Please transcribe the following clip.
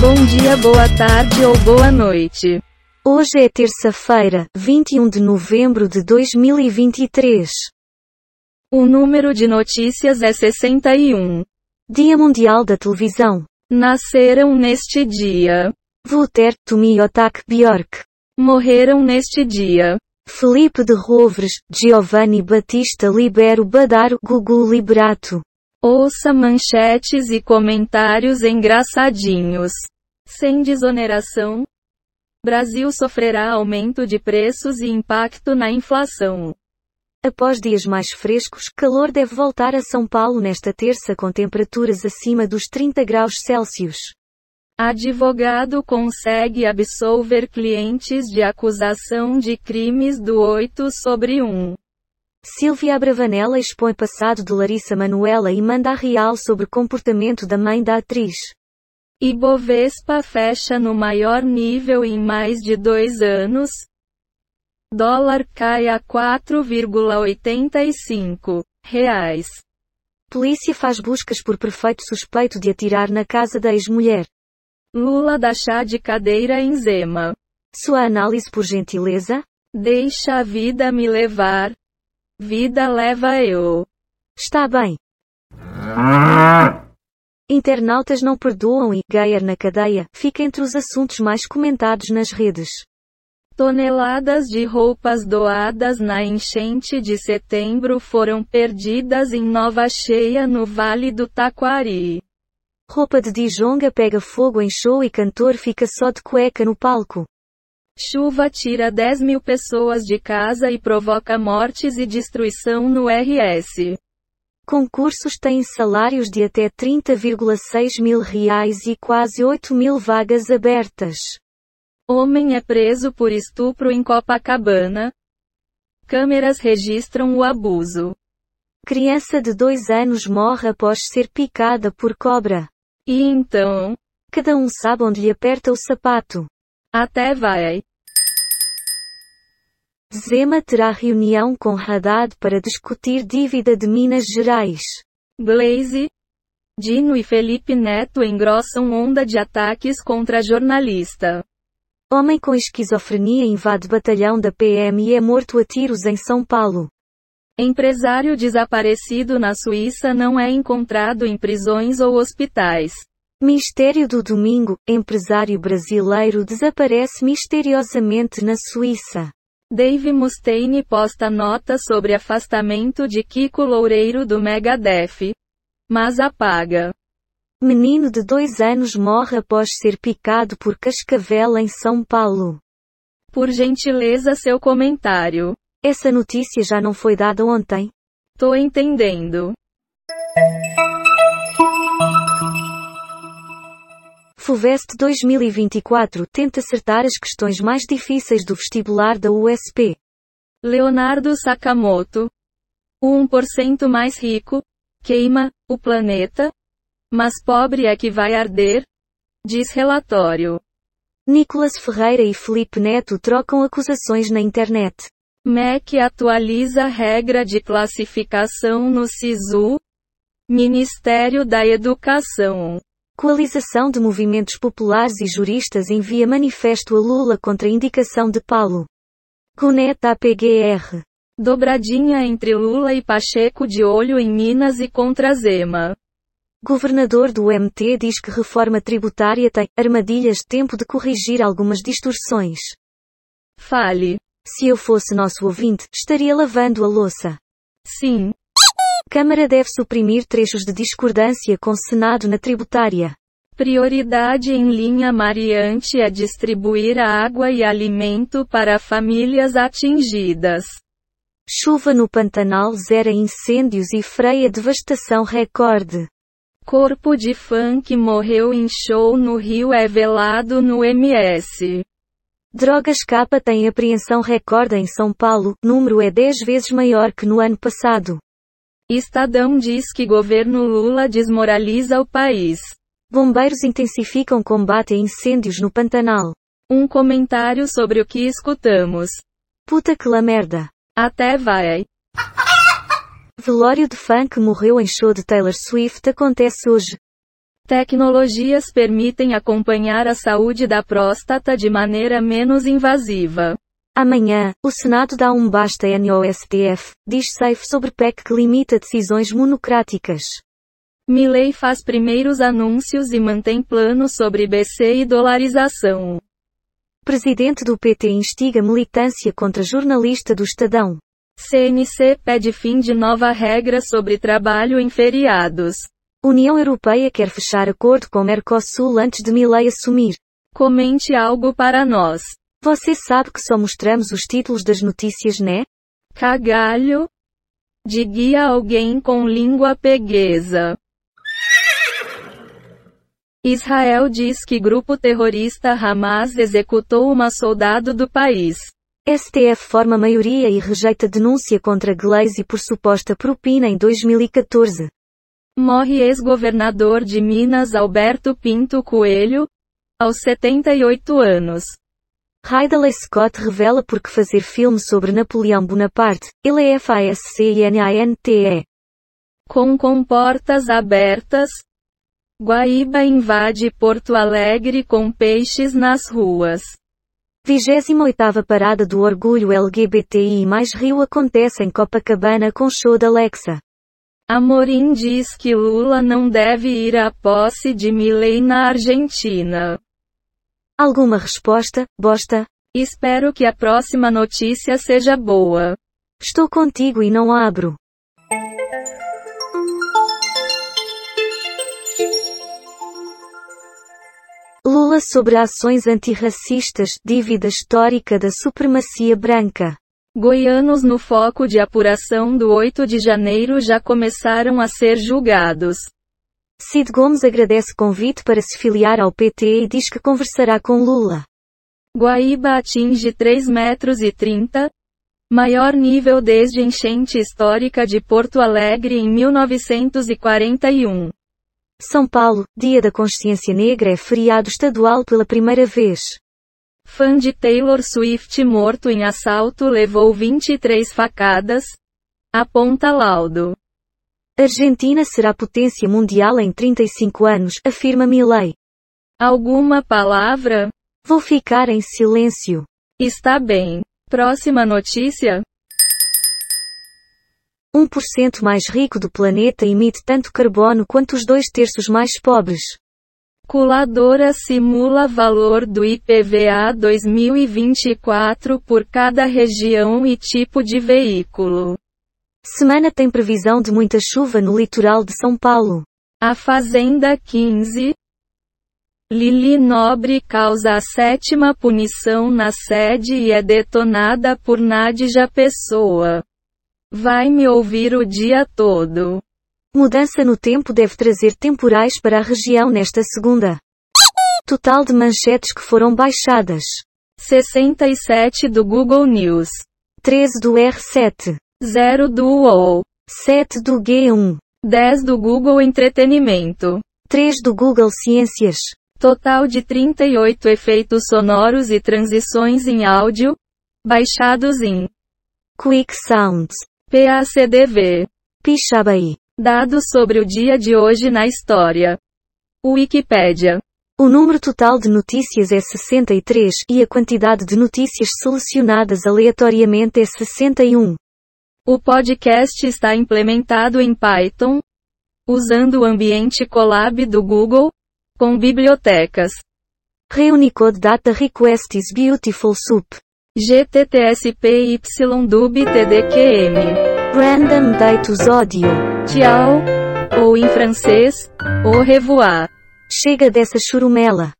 Bom dia, boa tarde ou boa noite. Hoje é terça-feira, 21 de novembro de 2023. O número de notícias é 61. Dia Mundial da Televisão. Nasceram neste dia. Wouter Tomiotak Bjork. Morreram neste dia. Felipe de Rovres, Giovanni Batista Libero Badaro Gugu Liberato. Ouça manchetes e comentários engraçadinhos. Sem desoneração, Brasil sofrerá aumento de preços e impacto na inflação. Após dias mais frescos, calor deve voltar a São Paulo nesta terça com temperaturas acima dos 30 graus Celsius. Advogado consegue absolver clientes de acusação de crimes do 8 sobre 1. Silvia Abravanella expõe passado de Larissa Manuela e manda a real sobre comportamento da mãe da atriz. Ibovespa fecha no maior nível em mais de dois anos. Dólar cai a 4,85 reais. Polícia faz buscas por prefeito suspeito de atirar na casa da ex-mulher. Lula dá chá de cadeira em Zema. Sua análise por gentileza? Deixa a vida me levar. Vida leva eu. Está bem. Internautas não perdoam e Geyer na cadeia fica entre os assuntos mais comentados nas redes. Toneladas de roupas doadas na enchente de setembro foram perdidas em Nova Cheia no Vale do Taquari. Roupa de Dijonga pega fogo em show e cantor fica só de cueca no palco. Chuva tira 10 mil pessoas de casa e provoca mortes e destruição no RS. Concursos têm salários de até 30,6 mil reais e quase 8 mil vagas abertas. Homem é preso por estupro em Copacabana. Câmeras registram o abuso. Criança de dois anos morre após ser picada por cobra. E então? Cada um sabe onde lhe aperta o sapato. Até vai. Zema terá reunião com Haddad para discutir dívida de Minas Gerais. Blaze, Dino e Felipe Neto engrossam onda de ataques contra jornalista. Homem com esquizofrenia invade batalhão da PM e é morto a tiros em São Paulo. Empresário desaparecido na Suíça não é encontrado em prisões ou hospitais. Mistério do domingo: empresário brasileiro desaparece misteriosamente na Suíça. Dave Mustaine posta nota sobre afastamento de Kiko Loureiro do Megadeth. Mas apaga. Menino de dois anos morre após ser picado por cascavel em São Paulo. Por gentileza seu comentário. Essa notícia já não foi dada ontem? Tô entendendo. FUVEST 2024 tenta acertar as questões mais difíceis do vestibular da USP. Leonardo Sakamoto. O 1% mais rico, queima, o planeta, mas pobre é que vai arder? Diz relatório. Nicolas Ferreira e Felipe Neto trocam acusações na internet. MEC atualiza regra de classificação no SISU. Ministério da Educação. Coalização de Movimentos Populares e Juristas envia manifesto a Lula contra a indicação de Paulo. Cuneta APGR. Dobradinha entre Lula e Pacheco de olho em Minas e contra Zema. Governador do MT diz que reforma tributária tem armadilhas tempo de corrigir algumas distorções. Fale. Se eu fosse nosso ouvinte, estaria lavando a louça. Sim. Câmara deve suprimir trechos de discordância com Senado na tributária. Prioridade em linha Mariante é distribuir água e alimento para famílias atingidas. Chuva no Pantanal zera incêndios e freia devastação recorde. Corpo de fã que morreu em show no Rio é velado no MS. Drogas capa tem apreensão recorde em São Paulo, número é 10 vezes maior que no ano passado. Estadão diz que governo Lula desmoraliza o país. Bombeiros intensificam combate a incêndios no Pantanal. Um comentário sobre o que escutamos. Puta que la merda. Até vai. Velório de fã que morreu em show de Taylor Swift acontece hoje. Tecnologias permitem acompanhar a saúde da próstata de maneira menos invasiva. Amanhã, o Senado dá um basta no STF, diz Safe sobre PEC que limita decisões monocráticas. Milley faz primeiros anúncios e mantém plano sobre BC e dolarização. Presidente do PT instiga militância contra jornalista do Estadão. CNC pede fim de nova regra sobre trabalho em feriados. União Europeia quer fechar acordo com Mercosul antes de Milley assumir. Comente algo para nós. Você sabe que só mostramos os títulos das notícias, né? Cagalho. De guia alguém com língua peguesa. Israel diz que grupo terrorista Hamas executou uma soldado do país. STF forma maioria e rejeita denúncia contra Glaze por suposta propina em 2014. Morre ex-governador de Minas Alberto Pinto Coelho, aos 78 anos. Ridley Scott revela por que fazer filme sobre Napoleão Bonaparte, ele é FASCINANTE. Com comportas abertas, Guaíba invade Porto Alegre com peixes nas ruas. 28ª Parada do Orgulho LGBTI mais Rio acontece em Copacabana com show da Alexa. Amorim diz que Lula não deve ir à posse de Milei na Argentina. Alguma resposta, bosta? Espero que a próxima notícia seja boa. Estou contigo e não abro. Lula sobre ações antirracistas, dívida histórica da supremacia branca. Goianos no foco de apuração do 8 de janeiro já começaram a ser julgados. Cid Gomes agradece convite para se filiar ao PT e diz que conversará com Lula. Guaíba atinge 3 metros e 30, maior nível desde enchente histórica de Porto Alegre em 1941. São Paulo, Dia da Consciência Negra é feriado estadual pela primeira vez. Fã de Taylor Swift morto em assalto levou 23 facadas. Aponta laudo. Argentina será potência mundial em 35 anos, afirma Milley. Alguma palavra? Vou ficar em silêncio. Está bem. Próxima notícia? 1% mais rico do planeta emite tanto carbono quanto os dois terços mais pobres. Calculadora simula valor do IPVA 2024 por cada região e tipo de veículo. Semana tem previsão de muita chuva no litoral de São Paulo. A Fazenda 15. Lili Nobre causa a sétima punição na sede e é detonada por Nadja Pessoa. Vai me ouvir o dia todo. Mudança no tempo deve trazer temporais para a região nesta segunda. Total de manchetes que foram baixadas. 67 do Google News. 13 do R7. 0 do UOL. 7 do G1. 10 do Google Entretenimento. 3 do Google Ciências. Total de 38 efeitos sonoros e transições em áudio, baixados em Quick Sounds. PACDV. Pixabay. Dados sobre o dia de hoje na história. Wikipédia. O número total de notícias é 63 e a quantidade de notícias selecionadas aleatoriamente é 61. O podcast está implementado em Python, usando o ambiente Colab do Google, com bibliotecas. Reunicode Data Request is Beautiful Soup. GTTSPYDUB-TDQM. Random Datus Audio. Tchau. Ou em francês, au revoir. Chega dessa churumela.